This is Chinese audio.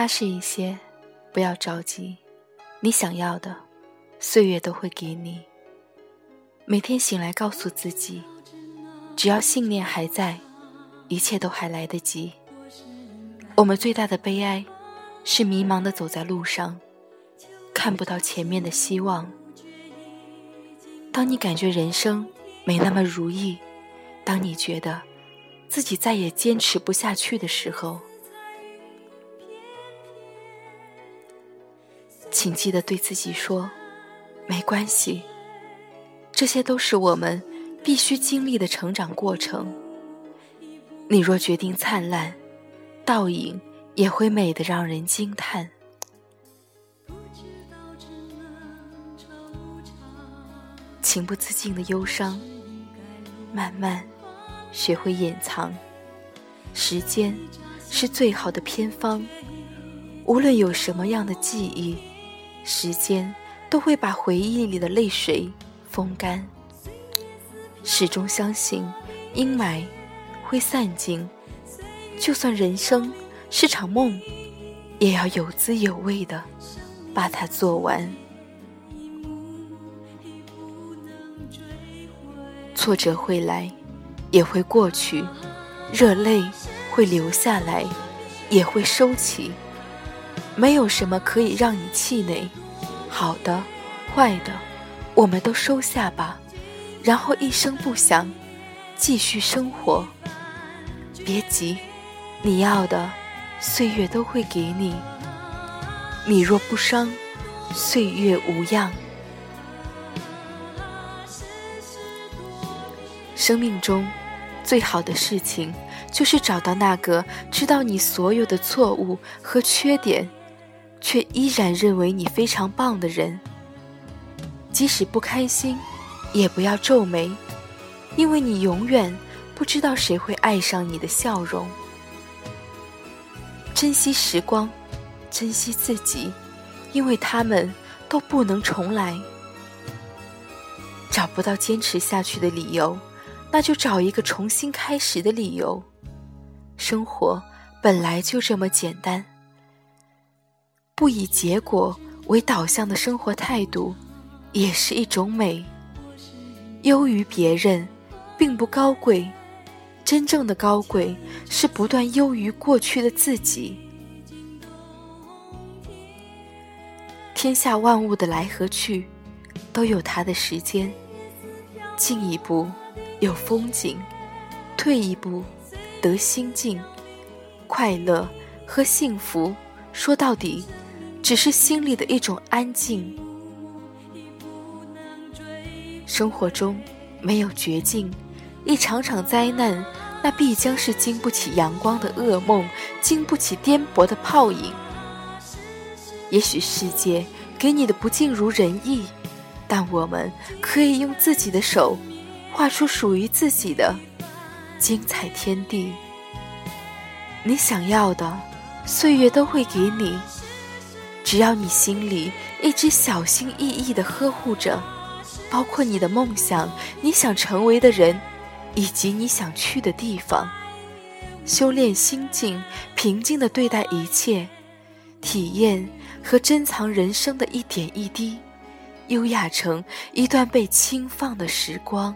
踏实一些，不要着急。你想要的，岁月都会给你。每天醒来，告诉自己，只要信念还在，一切都还来得及。我们最大的悲哀，是迷茫的走在路上，看不到前面的希望。当你感觉人生没那么如意，当你觉得自己再也坚持不下去的时候，请记得对自己说：“没关系，这些都是我们必须经历的成长过程。你若决定灿烂，倒影也会美得让人惊叹。”情不自禁的忧伤，慢慢学会掩藏。时间是最好的偏方，无论有什么样的记忆，时间都会把回忆里的泪水风干。始终相信阴霾会散尽，就算人生是场梦，也要有滋有味的把它做完。挫折会来，也会过去；热泪会流下来，也会收起。没有什么可以让你气馁，好的、坏的，我们都收下吧，然后一声不响，继续生活。别急，你要的，岁月都会给你。你若不伤，岁月无恙。生命中，最好的事情就是找到那个知道你所有的错误和缺点，却依然认为你非常棒的人。即使不开心，也不要皱眉，因为你永远不知道谁会爱上你的笑容。珍惜时光，珍惜自己，因为他们都不能重来。找不到坚持下去的理由。那就找一个重新开始的理由。生活本来就这么简单。不以结果为导向的生活态度，也是一种美。优于别人，并不高贵。真正的高贵，是不断优于过去的自己。天下万物的来和去，都有它的时间。进一步。有风景，退一步，得心境。快乐和幸福，说到底，只是心里的一种安静。生活中没有绝境，一场场灾难，那必将是经不起阳光的噩梦，经不起颠簸的泡影。也许世界给你的不尽如人意，但我们可以用自己的手。画出属于自己的精彩天地。你想要的，岁月都会给你。只要你心里一直小心翼翼地呵护着，包括你的梦想、你想成为的人，以及你想去的地方。修炼心境，平静地对待一切，体验和珍藏人生的一点一滴，优雅成一段被轻放的时光。